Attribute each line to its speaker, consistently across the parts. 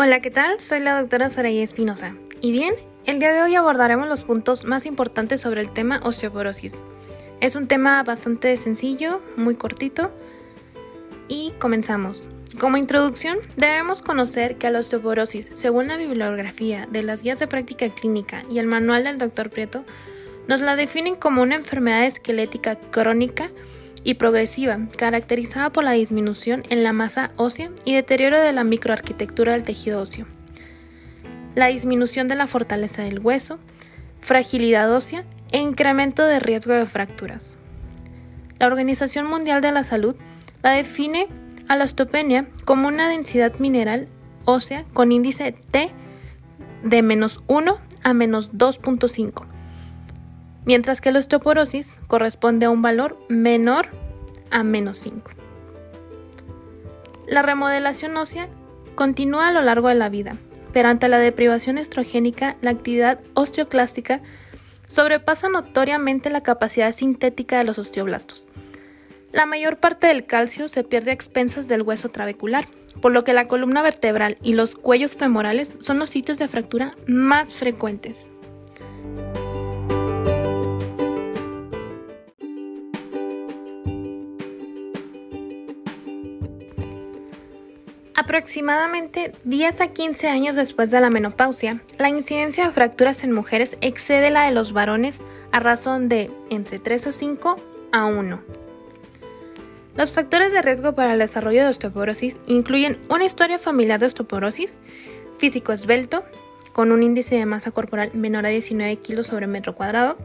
Speaker 1: Hola, ¿qué tal? Soy la doctora Saraya Espinosa. Y bien, el día de hoy abordaremos los puntos más importantes sobre el tema osteoporosis. Es un tema bastante sencillo, muy cortito. Y comenzamos. Como introducción, debemos conocer que la osteoporosis, según la bibliografía de las guías de práctica clínica y el manual del Dr. Prieto, nos la definen como una enfermedad esquelética crónica y progresiva, caracterizada por la disminución en la masa ósea y deterioro de la microarquitectura del tejido óseo, la disminución de la fortaleza del hueso, fragilidad ósea e incremento de riesgo de fracturas. La Organización Mundial de la Salud la define a la osteopenia como una densidad mineral ósea con índice T de menos 1 a menos 2.5 mientras que la osteoporosis corresponde a un valor menor a menos 5. La remodelación ósea continúa a lo largo de la vida, pero ante la deprivación estrogénica, la actividad osteoclástica sobrepasa notoriamente la capacidad sintética de los osteoblastos. La mayor parte del calcio se pierde a expensas del hueso trabecular, por lo que la columna vertebral y los cuellos femorales son los sitios de fractura más frecuentes. Aproximadamente 10 a 15 años después de la menopausia, la incidencia de fracturas en mujeres excede la de los varones a razón de entre 3 a 5 a 1. Los factores de riesgo para el desarrollo de osteoporosis incluyen una historia familiar de osteoporosis, físico esbelto, con un índice de masa corporal menor a 19 kilos sobre metro cuadrado,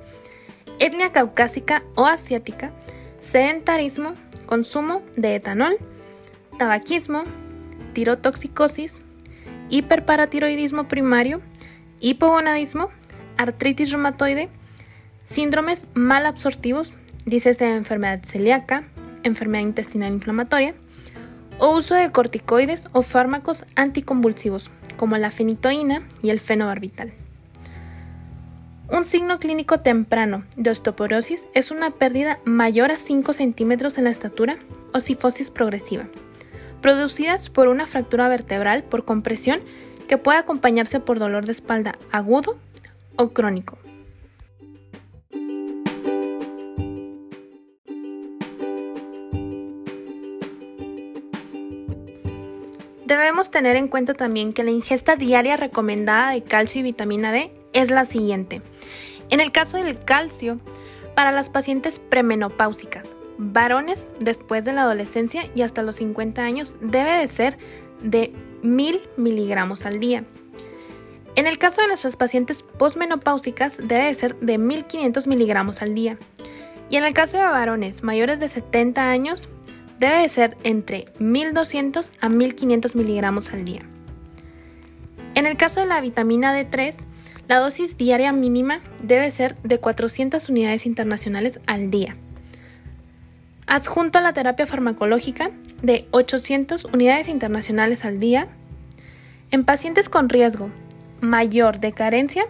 Speaker 1: etnia caucásica o asiática, sedentarismo, consumo de etanol, tabaquismo, tirotoxicosis, hiperparatiroidismo primario, hipogonadismo, artritis reumatoide, síndromes malabsortivos, dícese de enfermedad celíaca, enfermedad intestinal inflamatoria, o uso de corticoides o fármacos anticonvulsivos, como la fenitoína y el fenobarbital. Un signo clínico temprano de osteoporosis es una pérdida mayor a 5 centímetros en la estatura o sifosis progresiva producidas por una fractura vertebral por compresión que puede acompañarse por dolor de espalda agudo o crónico. Debemos tener en cuenta también que la ingesta diaria recomendada de calcio y vitamina D es la siguiente. En el caso del calcio, para las pacientes premenopáusicas, varones después de la adolescencia y hasta los 50 años debe de ser de 1000 miligramos al día. En el caso de nuestras pacientes posmenopáusicas debe de ser de 1500 miligramos al día. Y en el caso de varones mayores de 70 años debe de ser entre 1200 a 1500 miligramos al día. En el caso de la vitamina D3, la dosis diaria mínima debe ser de 400 unidades internacionales al día adjunto a la terapia farmacológica de 800 unidades internacionales al día. En pacientes con riesgo mayor de carencia,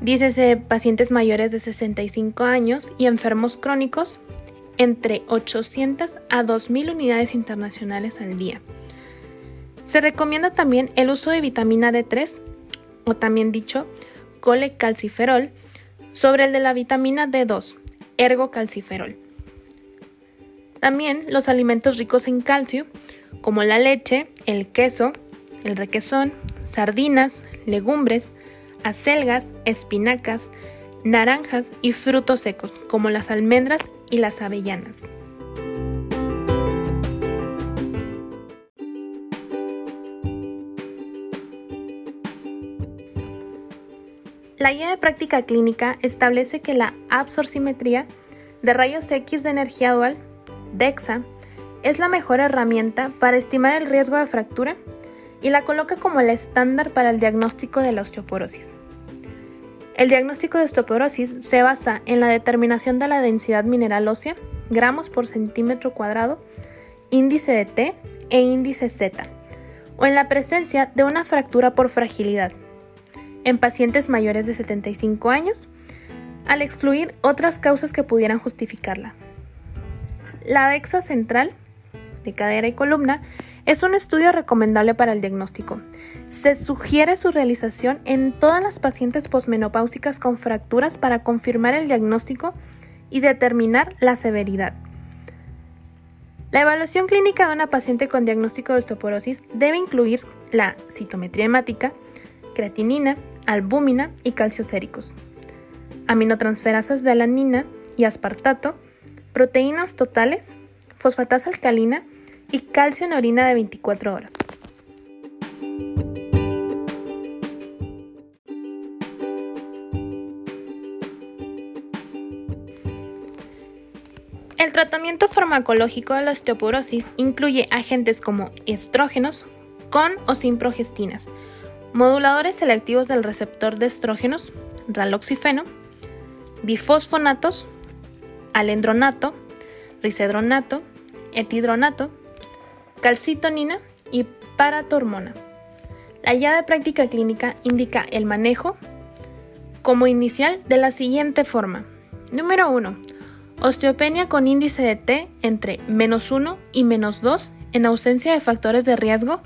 Speaker 1: dícese pacientes mayores de 65 años y enfermos crónicos, entre 800 a 2.000 unidades internacionales al día. Se recomienda también el uso de vitamina D3, o también dicho colecalciferol, sobre el de la vitamina D2, ergocalciferol. También los alimentos ricos en calcio, como la leche, el queso, el requesón, sardinas, legumbres, acelgas, espinacas, naranjas y frutos secos, como las almendras y las avellanas. La guía de práctica clínica establece que la absorcimetría de rayos X de energía dual DEXA es la mejor herramienta para estimar el riesgo de fractura y la coloca como el estándar para el diagnóstico de la osteoporosis. El diagnóstico de osteoporosis se basa en la determinación de la densidad mineral ósea, gramos por centímetro cuadrado, índice de T e índice Z, o en la presencia de una fractura por fragilidad en pacientes mayores de 75 años, al excluir otras causas que pudieran justificarla. La DEXA central, de cadera y columna, Es un estudio recomendable para el diagnóstico. Se sugiere su realización en todas las pacientes posmenopáusicas con fracturas para confirmar el diagnóstico y determinar la severidad. La evaluación clínica de una paciente con diagnóstico de osteoporosis debe incluir la citometría hemática, creatinina, albúmina y calcioséricos, aminotransferasas de alanina y aspartato, proteínas totales, fosfatasa alcalina y calcio en orina de 24 horas. El tratamiento farmacológico de la osteoporosis incluye agentes como estrógenos, con o sin progestinas, moduladores selectivos del receptor de estrógenos, raloxifeno, bifosfonatos, alendronato, risedronato, etidronato, calcitonina y paratormona. La guía de práctica clínica indica el manejo como inicial de la siguiente forma. Número 1. Osteopenia con índice de T entre menos 1 y menos 2 en ausencia de factores de riesgo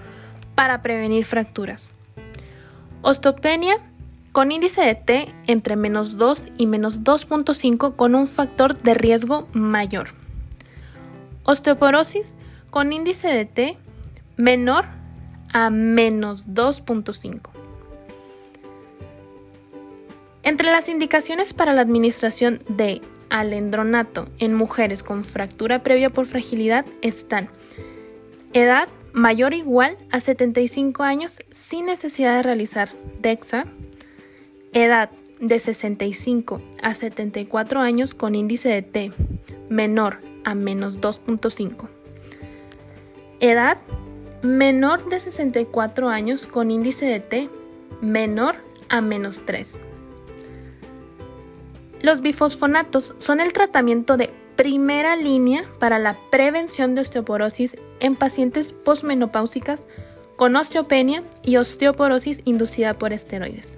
Speaker 1: para prevenir fracturas. Osteopenia con índice de T entre menos 2 y menos 2.5 con un factor de riesgo mayor. Osteoporosis con índice de T menor a menos 2.5. Entre las indicaciones para la administración de alendronato en mujeres con fractura previa por fragilidad están edad mayor o igual a 75 años sin necesidad de realizar DEXA, edad de 65 a 74 años con índice de T menor a menos 2.5, edad menor de 64 años con índice de T menor a menos 3. Los bifosfonatos son el tratamiento de primera línea para la prevención de osteoporosis en pacientes posmenopáusicas con osteopenia y osteoporosis inducida por esteroides.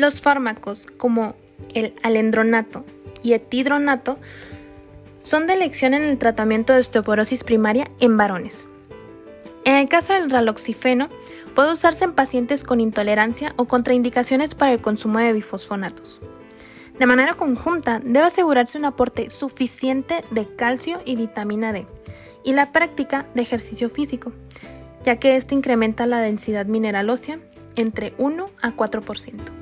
Speaker 1: Los fármacos como el alendronato y etidronato son de elección en el tratamiento de osteoporosis primaria en varones. En el caso del raloxifeno, puede usarse en pacientes con intolerancia o contraindicaciones para el consumo de bifosfonatos. De manera conjunta, debe asegurarse un aporte suficiente de calcio y vitamina D y la práctica de ejercicio físico, ya que este incrementa la densidad mineral ósea entre 1 a 4%.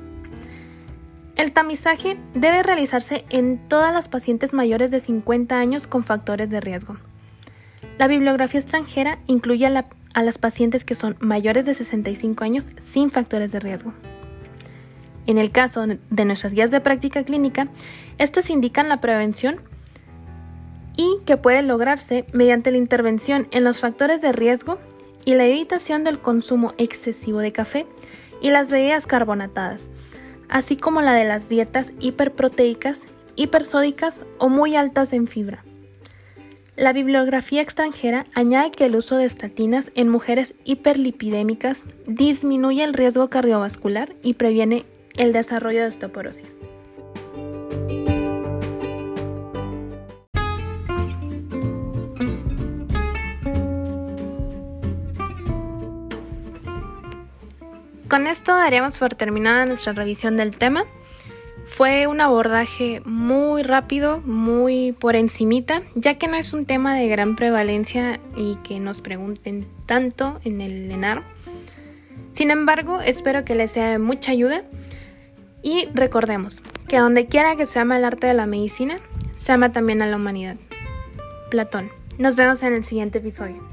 Speaker 1: El tamizaje debe realizarse en todas las pacientes mayores de 50 años con factores de riesgo. La bibliografía extranjera incluye a, las pacientes que son mayores de 65 años sin factores de riesgo. En el caso de nuestras guías de práctica clínica, estas indican la prevención y que puede lograrse mediante la intervención en los factores de riesgo y la evitación del consumo excesivo de café y las bebidas carbonatadas, así como la de las dietas hiperproteicas, hipersódicas o muy altas en fibra. La bibliografía extranjera añade que el uso de estatinas en mujeres hiperlipidémicas disminuye el riesgo cardiovascular y previene el desarrollo de osteoporosis. Con esto daríamos por terminada nuestra revisión del tema. Fue un abordaje muy rápido, muy por encimita, ya que no es un tema de gran prevalencia y que nos pregunten tanto en el ENAR. Sin embargo, espero que les sea de mucha ayuda y recordemos que donde quiera que se ama el arte de la medicina, se ama también a la humanidad. Platón. Nos vemos en el siguiente episodio.